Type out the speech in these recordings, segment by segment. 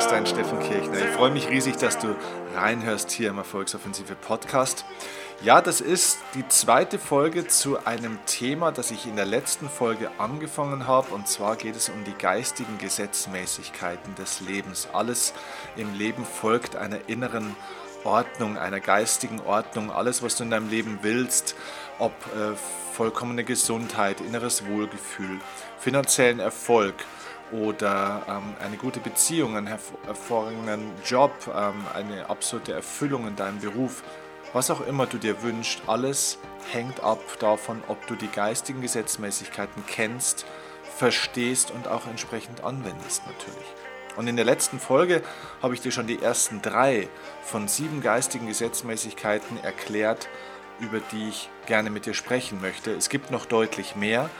ist dein Steffen Kirchner. Ich freue mich riesig, dass du reinhörst hier im Erfolgsoffensive Podcast. Ja, das ist die zweite Folge zu einem Thema, das ich in der letzten Folge angefangen habe. Und zwar geht es um die geistigen Gesetzmäßigkeiten des Lebens. Alles im Leben folgt einer inneren Ordnung, einer geistigen Ordnung. Alles, was du in deinem Leben willst, ob äh, vollkommene Gesundheit, inneres Wohlgefühl, finanziellen Erfolg, oder ähm, eine gute Beziehung, einen hervorragenden Job, ähm, eine absolute Erfüllung in deinem Beruf, was auch immer du dir wünschst, alles hängt ab davon, ob du die geistigen Gesetzmäßigkeiten kennst, verstehst und auch entsprechend anwendest natürlich. Und in der letzten Folge habe ich dir schon die ersten drei von sieben geistigen Gesetzmäßigkeiten erklärt, über die ich gerne mit dir sprechen möchte. Es gibt noch deutlich mehr,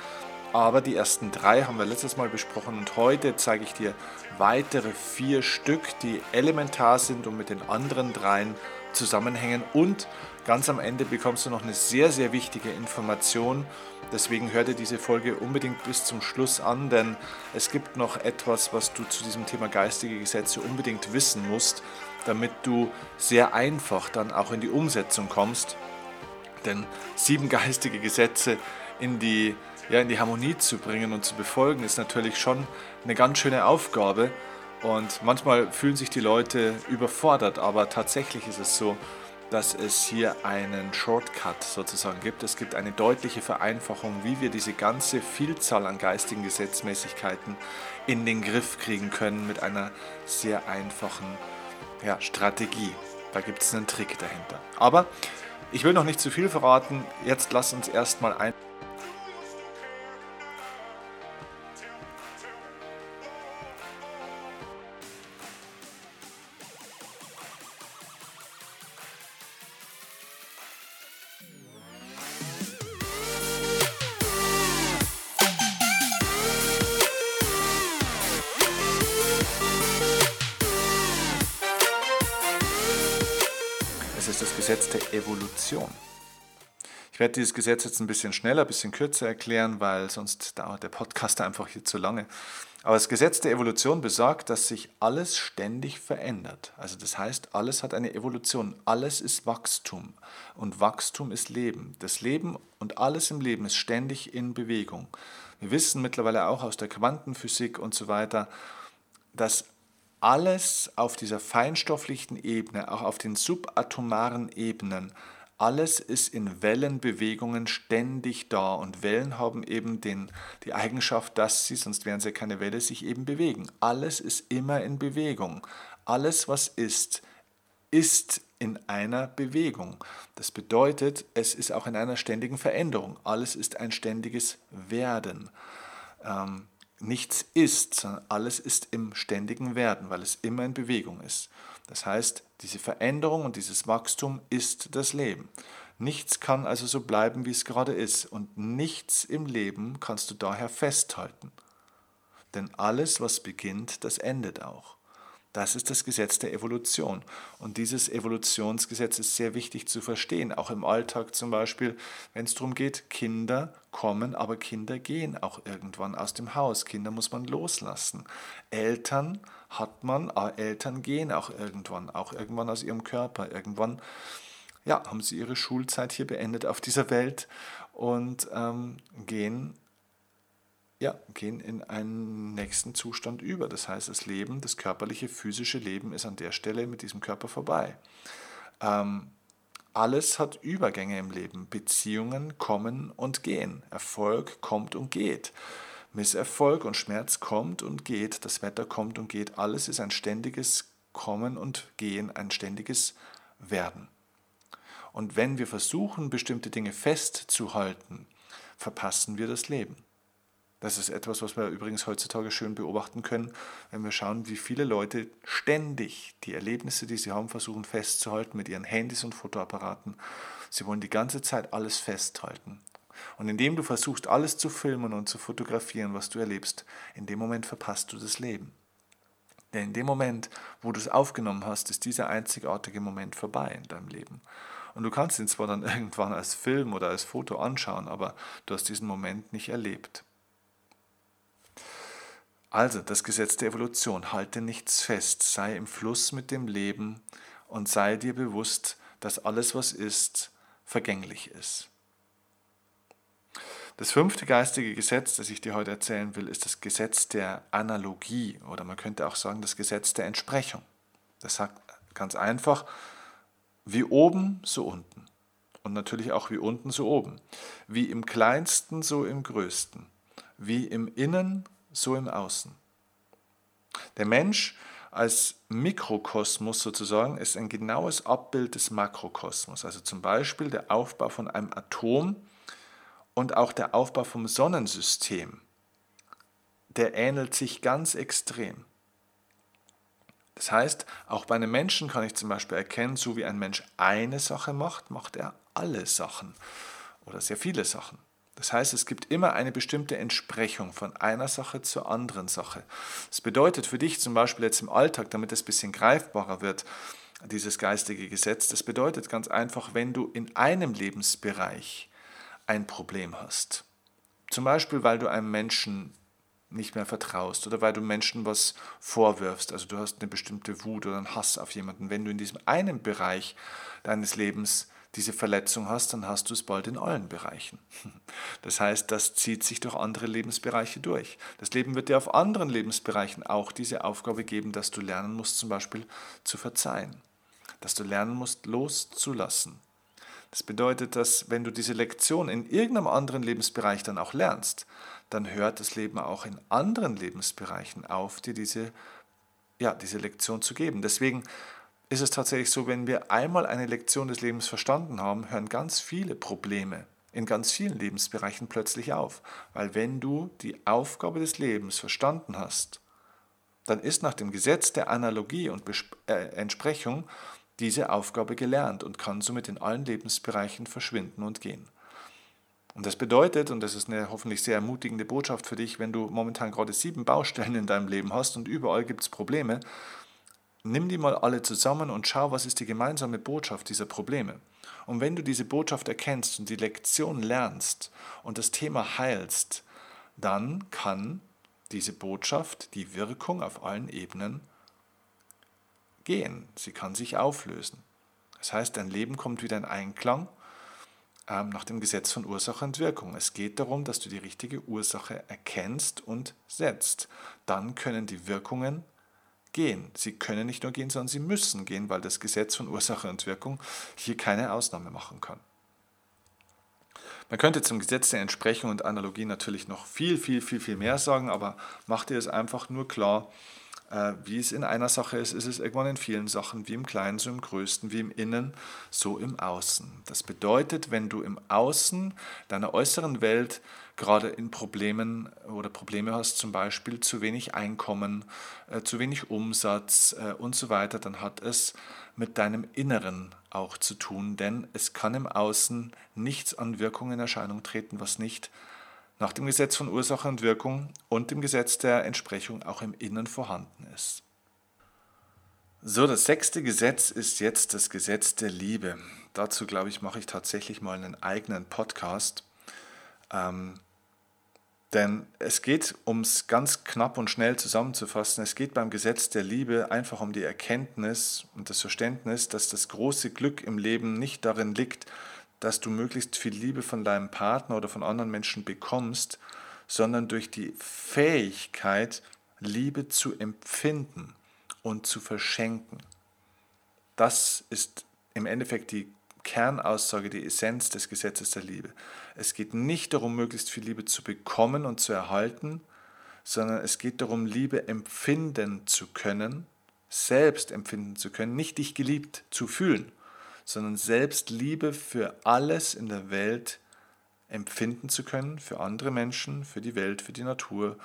aber die ersten drei haben wir letztes Mal besprochen und heute zeige ich dir weitere vier Stück, die elementar sind und mit den anderen dreien zusammenhängen. Und ganz am Ende bekommst du noch eine sehr, sehr wichtige Information. Deswegen hör dir diese Folge unbedingt bis zum Schluss an, denn es gibt noch etwas, was du zu diesem Thema geistige Gesetze unbedingt wissen musst, damit du sehr einfach dann auch in die Umsetzung kommst. Denn sieben geistige Gesetze in die ja, in die Harmonie zu bringen und zu befolgen, ist natürlich schon eine ganz schöne Aufgabe. Und manchmal fühlen sich die Leute überfordert, aber tatsächlich ist es so, dass es hier einen Shortcut sozusagen gibt. Es gibt eine deutliche Vereinfachung, wie wir diese ganze Vielzahl an geistigen Gesetzmäßigkeiten in den Griff kriegen können mit einer sehr einfachen ja, Strategie. Da gibt es einen Trick dahinter. Aber ich will noch nicht zu viel verraten. Jetzt lass uns erstmal ein. Gesetz der Evolution. Ich werde dieses Gesetz jetzt ein bisschen schneller, ein bisschen kürzer erklären, weil sonst dauert der Podcast einfach hier zu lange. Aber das Gesetz der Evolution besagt, dass sich alles ständig verändert. Also das heißt, alles hat eine Evolution, alles ist Wachstum und Wachstum ist Leben. Das Leben und alles im Leben ist ständig in Bewegung. Wir wissen mittlerweile auch aus der Quantenphysik und so weiter, dass alles auf dieser feinstofflichen Ebene, auch auf den subatomaren Ebenen, alles ist in Wellenbewegungen ständig da und Wellen haben eben den, die Eigenschaft, dass sie, sonst wären sie keine Welle, sich eben bewegen. Alles ist immer in Bewegung. Alles, was ist, ist in einer Bewegung. Das bedeutet, es ist auch in einer ständigen Veränderung. Alles ist ein ständiges Werden. Ähm, nichts ist, sondern alles ist im ständigen Werden, weil es immer in Bewegung ist. Das heißt, diese Veränderung und dieses Wachstum ist das Leben. Nichts kann also so bleiben, wie es gerade ist. Und nichts im Leben kannst du daher festhalten. Denn alles, was beginnt, das endet auch. Das ist das Gesetz der Evolution. Und dieses Evolutionsgesetz ist sehr wichtig zu verstehen, auch im Alltag zum Beispiel, wenn es darum geht, Kinder kommen, aber Kinder gehen auch irgendwann aus dem Haus. Kinder muss man loslassen. Eltern hat man, aber Eltern gehen auch irgendwann, auch irgendwann aus ihrem Körper. Irgendwann ja, haben sie ihre Schulzeit hier beendet auf dieser Welt und ähm, gehen ja, gehen in einen nächsten Zustand über. Das heißt, das Leben, das körperliche, physische Leben ist an der Stelle mit diesem Körper vorbei. Ähm, alles hat Übergänge im Leben. Beziehungen kommen und gehen. Erfolg kommt und geht. Misserfolg und Schmerz kommt und geht. Das Wetter kommt und geht. Alles ist ein ständiges Kommen und Gehen, ein ständiges Werden. Und wenn wir versuchen, bestimmte Dinge festzuhalten, verpassen wir das Leben. Das ist etwas, was wir übrigens heutzutage schön beobachten können, wenn wir schauen, wie viele Leute ständig die Erlebnisse, die sie haben, versuchen festzuhalten mit ihren Handys und Fotoapparaten. Sie wollen die ganze Zeit alles festhalten. Und indem du versuchst, alles zu filmen und zu fotografieren, was du erlebst, in dem Moment verpasst du das Leben. Denn in dem Moment, wo du es aufgenommen hast, ist dieser einzigartige Moment vorbei in deinem Leben. Und du kannst ihn zwar dann irgendwann als Film oder als Foto anschauen, aber du hast diesen Moment nicht erlebt. Also das Gesetz der Evolution, halte nichts fest, sei im Fluss mit dem Leben und sei dir bewusst, dass alles, was ist, vergänglich ist. Das fünfte geistige Gesetz, das ich dir heute erzählen will, ist das Gesetz der Analogie oder man könnte auch sagen das Gesetz der Entsprechung. Das sagt ganz einfach, wie oben, so unten. Und natürlich auch wie unten, so oben. Wie im kleinsten, so im größten. Wie im Innen, so im Außen. Der Mensch als Mikrokosmos sozusagen ist ein genaues Abbild des Makrokosmos. Also zum Beispiel der Aufbau von einem Atom und auch der Aufbau vom Sonnensystem. Der ähnelt sich ganz extrem. Das heißt, auch bei einem Menschen kann ich zum Beispiel erkennen, so wie ein Mensch eine Sache macht, macht er alle Sachen oder sehr viele Sachen. Das heißt, es gibt immer eine bestimmte Entsprechung von einer Sache zur anderen Sache. Das bedeutet für dich zum Beispiel jetzt im Alltag, damit es ein bisschen greifbarer wird, dieses geistige Gesetz, das bedeutet ganz einfach, wenn du in einem Lebensbereich ein Problem hast, zum Beispiel weil du einem Menschen nicht mehr vertraust oder weil du Menschen was vorwirfst, also du hast eine bestimmte Wut oder einen Hass auf jemanden, wenn du in diesem einen Bereich deines Lebens diese Verletzung hast, dann hast du es bald in allen Bereichen. Das heißt, das zieht sich durch andere Lebensbereiche durch. Das Leben wird dir auf anderen Lebensbereichen auch diese Aufgabe geben, dass du lernen musst, zum Beispiel zu verzeihen, dass du lernen musst, loszulassen. Das bedeutet, dass wenn du diese Lektion in irgendeinem anderen Lebensbereich dann auch lernst, dann hört das Leben auch in anderen Lebensbereichen auf, dir diese, ja, diese Lektion zu geben. Deswegen ist es tatsächlich so, wenn wir einmal eine Lektion des Lebens verstanden haben, hören ganz viele Probleme in ganz vielen Lebensbereichen plötzlich auf. Weil wenn du die Aufgabe des Lebens verstanden hast, dann ist nach dem Gesetz der Analogie und Besp äh, Entsprechung diese Aufgabe gelernt und kann somit in allen Lebensbereichen verschwinden und gehen. Und das bedeutet, und das ist eine hoffentlich sehr ermutigende Botschaft für dich, wenn du momentan gerade sieben Baustellen in deinem Leben hast und überall gibt es Probleme, nimm die mal alle zusammen und schau, was ist die gemeinsame Botschaft dieser Probleme. Und wenn du diese Botschaft erkennst und die Lektion lernst und das Thema heilst, dann kann diese Botschaft, die Wirkung auf allen Ebenen gehen. Sie kann sich auflösen. Das heißt, dein Leben kommt wieder in Einklang ähm, nach dem Gesetz von Ursache und Wirkung. Es geht darum, dass du die richtige Ursache erkennst und setzt. Dann können die Wirkungen gehen. Sie können nicht nur gehen, sondern sie müssen gehen, weil das Gesetz von Ursache und Wirkung hier keine Ausnahme machen kann. Man könnte zum Gesetz der Entsprechung und Analogie natürlich noch viel, viel, viel, viel mehr sagen, aber mach dir es einfach nur klar, äh, wie es in einer Sache ist, ist es irgendwann in vielen Sachen, wie im Kleinen, so im Größten, wie im Innen, so im Außen. Das bedeutet, wenn du im Außen deiner äußeren Welt gerade in Problemen oder Probleme hast, zum Beispiel zu wenig Einkommen, äh, zu wenig Umsatz äh, und so weiter, dann hat es mit deinem Inneren auch zu tun, denn es kann im Außen nichts an Wirkung in Erscheinung treten, was nicht nach dem Gesetz von Ursache und Wirkung und dem Gesetz der Entsprechung auch im Innen vorhanden ist. So, das sechste Gesetz ist jetzt das Gesetz der Liebe. Dazu, glaube ich, mache ich tatsächlich mal einen eigenen Podcast. Ähm, denn es geht, um es ganz knapp und schnell zusammenzufassen, es geht beim Gesetz der Liebe einfach um die Erkenntnis und das Verständnis, dass das große Glück im Leben nicht darin liegt, dass du möglichst viel Liebe von deinem Partner oder von anderen Menschen bekommst, sondern durch die Fähigkeit, Liebe zu empfinden und zu verschenken. Das ist im Endeffekt die Kernaussage, die Essenz des Gesetzes der Liebe. Es geht nicht darum, möglichst viel Liebe zu bekommen und zu erhalten, sondern es geht darum, Liebe empfinden zu können, selbst empfinden zu können, nicht dich geliebt zu fühlen, sondern selbst Liebe für alles in der Welt empfinden zu können, für andere Menschen, für die Welt, für die Natur,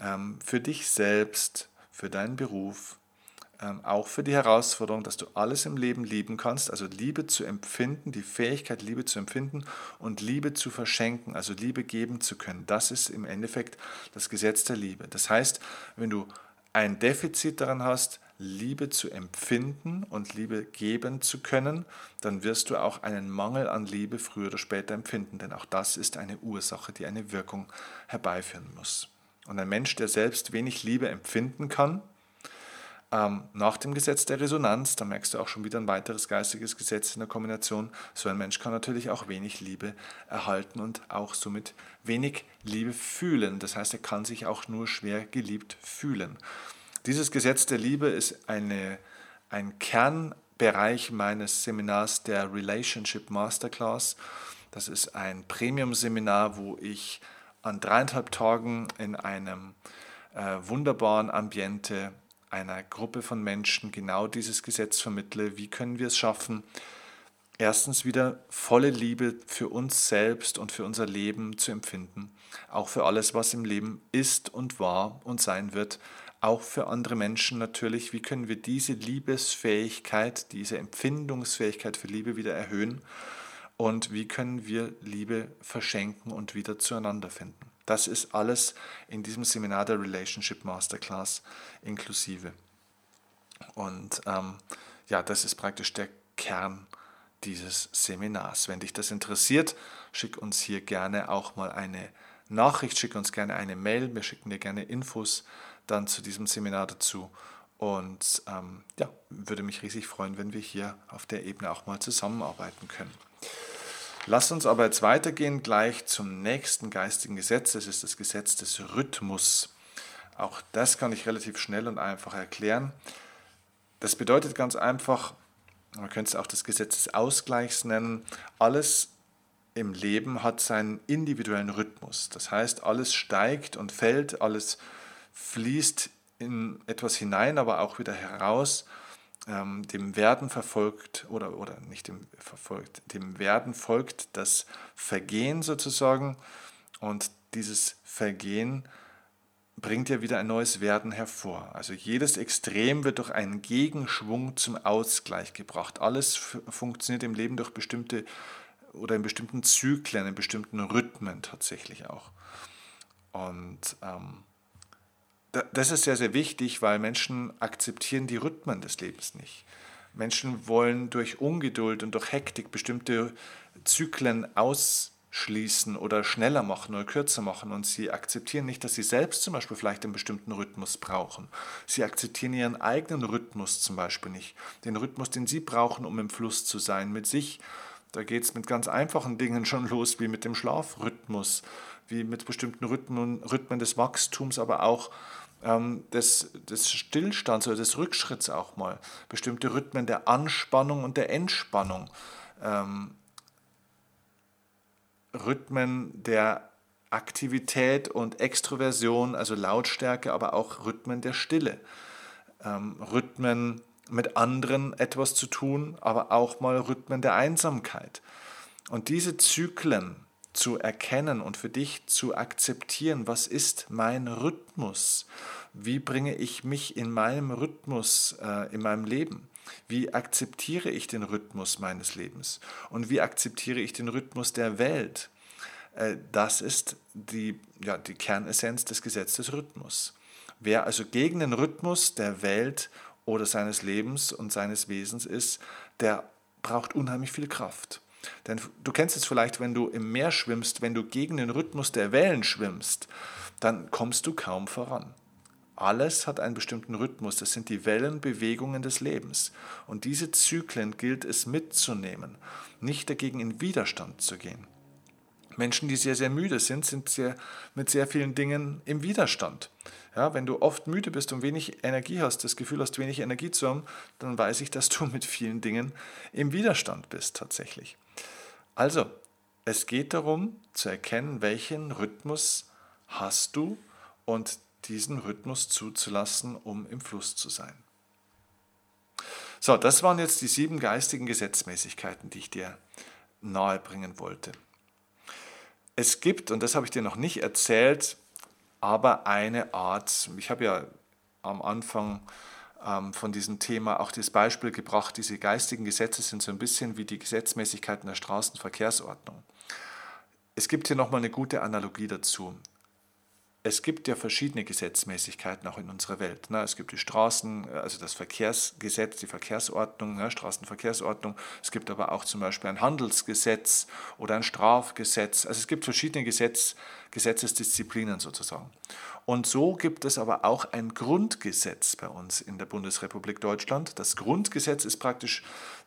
ähm, für dich selbst, für deinen Beruf, auch für die Herausforderung, dass du alles im Leben lieben kannst, also Liebe zu empfinden, die Fähigkeit, Liebe zu empfinden und Liebe zu verschenken, also Liebe geben zu können. Das ist im Endeffekt das Gesetz der Liebe. Das heißt, wenn du ein Defizit daran hast, Liebe zu empfinden und Liebe geben zu können, dann wirst du auch einen Mangel an Liebe früher oder später empfinden, denn auch das ist eine Ursache, die eine Wirkung herbeiführen muss. Und ein Mensch, der selbst wenig Liebe empfinden kann, ähm, nach dem Gesetz der Resonanz, da merkst du auch schon wieder ein weiteres geistiges Gesetz in der Kombination, so ein Mensch kann natürlich auch wenig Liebe erhalten und auch somit wenig Liebe fühlen. Das heißt, er kann sich auch nur schwer geliebt fühlen. Dieses Gesetz der Liebe ist eine, ein Kernbereich meines Seminars der Relationship Masterclass. Das ist ein Premium-Seminar, wo ich an dreieinhalb Tagen in einem äh, wunderbaren Ambiente einer Gruppe von Menschen genau dieses Gesetz vermittle. Wie können wir es schaffen, erstens wieder volle Liebe für uns selbst und für unser Leben zu empfinden, auch für alles, was im Leben ist und war und sein wird, auch für andere Menschen natürlich. Wie können wir diese Liebesfähigkeit, diese Empfindungsfähigkeit für Liebe wieder erhöhen und wie können wir Liebe verschenken und wieder zueinander finden? Das ist alles in diesem Seminar der Relationship Masterclass inklusive. Und ähm, ja, das ist praktisch der Kern dieses Seminars. Wenn dich das interessiert, schick uns hier gerne auch mal eine Nachricht, schick uns gerne eine Mail. Wir schicken dir gerne Infos dann zu diesem Seminar dazu. Und ähm, ja, würde mich riesig freuen, wenn wir hier auf der Ebene auch mal zusammenarbeiten können. Lass uns aber jetzt weitergehen gleich zum nächsten geistigen Gesetz. Das ist das Gesetz des Rhythmus. Auch das kann ich relativ schnell und einfach erklären. Das bedeutet ganz einfach, man könnte es auch das Gesetz des Ausgleichs nennen, alles im Leben hat seinen individuellen Rhythmus. Das heißt, alles steigt und fällt, alles fließt in etwas hinein, aber auch wieder heraus ähm, dem Werden verfolgt oder, oder nicht dem verfolgt, dem Werden folgt das Vergehen sozusagen und dieses Vergehen bringt ja wieder ein neues Werden hervor. Also jedes Extrem wird durch einen Gegenschwung zum Ausgleich gebracht. Alles funktioniert im Leben durch bestimmte oder in bestimmten Zyklen, in bestimmten Rhythmen tatsächlich auch. Und ähm, das ist sehr, sehr wichtig, weil Menschen akzeptieren die Rhythmen des Lebens nicht. Menschen wollen durch Ungeduld und durch Hektik bestimmte Zyklen ausschließen oder schneller machen oder kürzer machen und sie akzeptieren nicht, dass sie selbst zum Beispiel vielleicht einen bestimmten Rhythmus brauchen. Sie akzeptieren ihren eigenen Rhythmus zum Beispiel nicht, den Rhythmus, den sie brauchen, um im Fluss zu sein mit sich. Da geht es mit ganz einfachen Dingen schon los, wie mit dem Schlafrhythmus, wie mit bestimmten Rhythmen, Rhythmen des Wachstums, aber auch ähm, des, des Stillstands oder des Rückschritts auch mal, bestimmte Rhythmen der Anspannung und der Entspannung, ähm, Rhythmen der Aktivität und Extroversion, also Lautstärke, aber auch Rhythmen der Stille, ähm, Rhythmen mit anderen etwas zu tun, aber auch mal Rhythmen der Einsamkeit. Und diese Zyklen zu erkennen und für dich zu akzeptieren, was ist mein Rhythmus? Wie bringe ich mich in meinem Rhythmus äh, in meinem Leben? Wie akzeptiere ich den Rhythmus meines Lebens? Und wie akzeptiere ich den Rhythmus der Welt? Äh, das ist die, ja, die Kernessenz des Gesetzes des Rhythmus. Wer also gegen den Rhythmus der Welt oder seines Lebens und seines Wesens ist, der braucht unheimlich viel Kraft. Denn du kennst es vielleicht, wenn du im Meer schwimmst, wenn du gegen den Rhythmus der Wellen schwimmst, dann kommst du kaum voran. Alles hat einen bestimmten Rhythmus, das sind die Wellenbewegungen des Lebens. Und diese Zyklen gilt es mitzunehmen, nicht dagegen in Widerstand zu gehen. Menschen, die sehr, sehr müde sind, sind sehr, mit sehr vielen Dingen im Widerstand. Ja, wenn du oft müde bist und wenig Energie hast, das Gefühl hast, wenig Energie zu haben, dann weiß ich, dass du mit vielen Dingen im Widerstand bist tatsächlich. Also, es geht darum zu erkennen, welchen Rhythmus hast du und diesen Rhythmus zuzulassen, um im Fluss zu sein. So, das waren jetzt die sieben geistigen Gesetzmäßigkeiten, die ich dir nahebringen wollte. Es gibt, und das habe ich dir noch nicht erzählt, aber eine Art, ich habe ja am Anfang ähm, von diesem Thema auch das Beispiel gebracht, diese geistigen Gesetze sind so ein bisschen wie die Gesetzmäßigkeiten der Straßenverkehrsordnung. Es gibt hier nochmal eine gute Analogie dazu. Es gibt ja verschiedene Gesetzmäßigkeiten auch in unserer Welt. Ne? Es gibt die Straßen, also das Verkehrsgesetz, die Verkehrsordnung, ne? Straßenverkehrsordnung. Es gibt aber auch zum Beispiel ein Handelsgesetz oder ein Strafgesetz. Also es gibt verschiedene Gesetz, Gesetzesdisziplinen sozusagen. Und so gibt es aber auch ein Grundgesetz bei uns in der Bundesrepublik Deutschland. Das Grundgesetz ist praktisch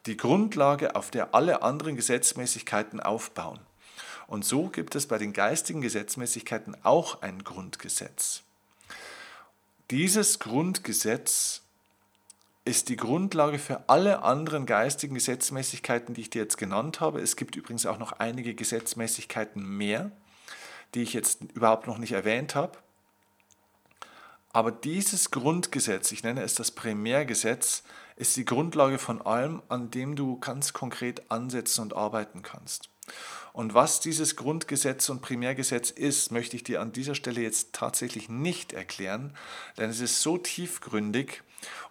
die Grundlage, auf der alle anderen Gesetzmäßigkeiten aufbauen. Und so gibt es bei den geistigen Gesetzmäßigkeiten auch ein Grundgesetz. Dieses Grundgesetz ist die Grundlage für alle anderen geistigen Gesetzmäßigkeiten, die ich dir jetzt genannt habe. Es gibt übrigens auch noch einige Gesetzmäßigkeiten mehr, die ich jetzt überhaupt noch nicht erwähnt habe. Aber dieses Grundgesetz, ich nenne es das Primärgesetz, ist die Grundlage von allem, an dem du ganz konkret ansetzen und arbeiten kannst. Und was dieses Grundgesetz und Primärgesetz ist, möchte ich dir an dieser Stelle jetzt tatsächlich nicht erklären, denn es ist so tiefgründig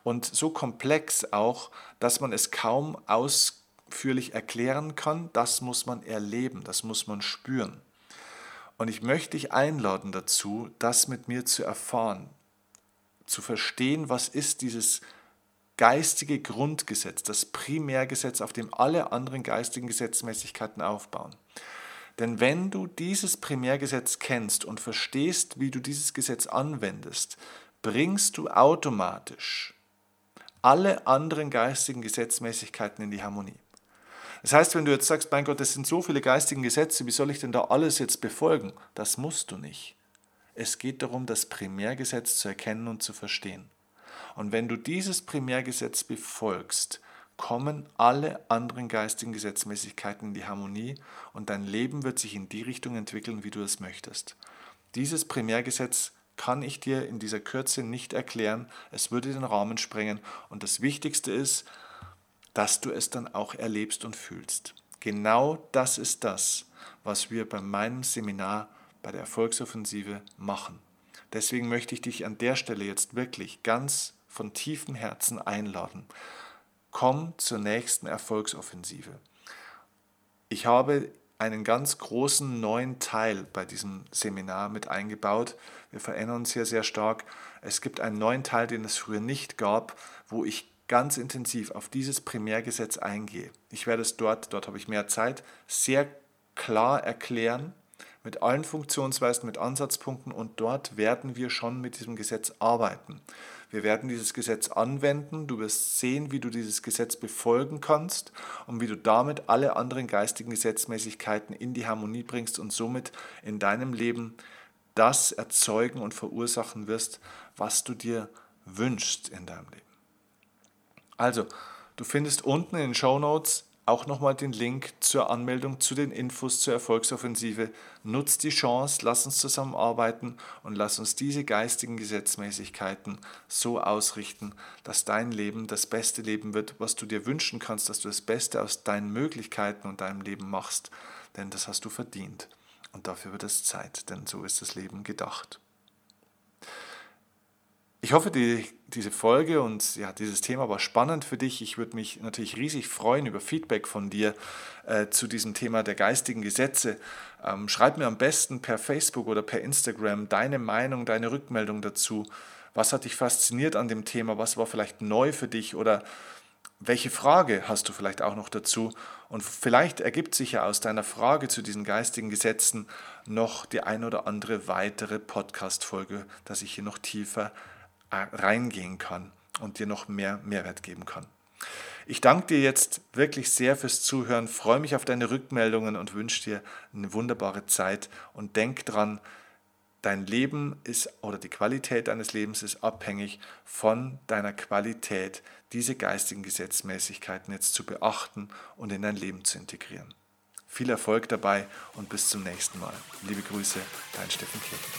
und so komplex auch, dass man es kaum ausführlich erklären kann. Das muss man erleben, das muss man spüren. Und ich möchte dich einladen dazu, das mit mir zu erfahren, zu verstehen, was ist dieses geistige Grundgesetz, das Primärgesetz, auf dem alle anderen geistigen Gesetzmäßigkeiten aufbauen. Denn wenn du dieses Primärgesetz kennst und verstehst, wie du dieses Gesetz anwendest, bringst du automatisch alle anderen geistigen Gesetzmäßigkeiten in die Harmonie. Das heißt, wenn du jetzt sagst, mein Gott, es sind so viele geistige Gesetze, wie soll ich denn da alles jetzt befolgen? Das musst du nicht. Es geht darum, das Primärgesetz zu erkennen und zu verstehen. Und wenn du dieses Primärgesetz befolgst, kommen alle anderen geistigen Gesetzmäßigkeiten in die Harmonie und dein Leben wird sich in die Richtung entwickeln, wie du es möchtest. Dieses Primärgesetz kann ich dir in dieser Kürze nicht erklären, es würde den Rahmen sprengen und das Wichtigste ist, dass du es dann auch erlebst und fühlst. Genau das ist das, was wir bei meinem Seminar bei der Erfolgsoffensive machen. Deswegen möchte ich dich an der Stelle jetzt wirklich ganz von tiefem Herzen einladen. Komm zur nächsten Erfolgsoffensive. Ich habe einen ganz großen neuen Teil bei diesem Seminar mit eingebaut. Wir verändern uns hier sehr stark. Es gibt einen neuen Teil, den es früher nicht gab, wo ich ganz intensiv auf dieses Primärgesetz eingehe. Ich werde es dort, dort habe ich mehr Zeit, sehr klar erklären, mit allen Funktionsweisen, mit Ansatzpunkten und dort werden wir schon mit diesem Gesetz arbeiten. Wir werden dieses Gesetz anwenden. Du wirst sehen, wie du dieses Gesetz befolgen kannst und wie du damit alle anderen geistigen Gesetzmäßigkeiten in die Harmonie bringst und somit in deinem Leben das erzeugen und verursachen wirst, was du dir wünschst in deinem Leben. Also, du findest unten in den Show Notes auch nochmal den Link zur Anmeldung zu den Infos zur Erfolgsoffensive. Nutz die Chance, lass uns zusammenarbeiten und lass uns diese geistigen Gesetzmäßigkeiten so ausrichten, dass dein Leben das beste Leben wird, was du dir wünschen kannst, dass du das Beste aus deinen Möglichkeiten und deinem Leben machst, denn das hast du verdient. Und dafür wird es Zeit, denn so ist das Leben gedacht. Ich hoffe, die, diese Folge und ja, dieses Thema war spannend für dich. Ich würde mich natürlich riesig freuen über Feedback von dir äh, zu diesem Thema der geistigen Gesetze. Ähm, schreib mir am besten per Facebook oder per Instagram deine Meinung, deine Rückmeldung dazu. Was hat dich fasziniert an dem Thema? Was war vielleicht neu für dich? Oder welche Frage hast du vielleicht auch noch dazu? Und vielleicht ergibt sich ja aus deiner Frage zu diesen geistigen Gesetzen noch die ein oder andere weitere Podcast-Folge, dass ich hier noch tiefer reingehen kann und dir noch mehr Mehrwert geben kann. Ich danke dir jetzt wirklich sehr fürs Zuhören, freue mich auf deine Rückmeldungen und wünsche dir eine wunderbare Zeit und denk dran, dein Leben ist oder die Qualität deines Lebens ist abhängig von deiner Qualität, diese geistigen Gesetzmäßigkeiten jetzt zu beachten und in dein Leben zu integrieren. Viel Erfolg dabei und bis zum nächsten Mal. Liebe Grüße, dein Steffen Kirchen.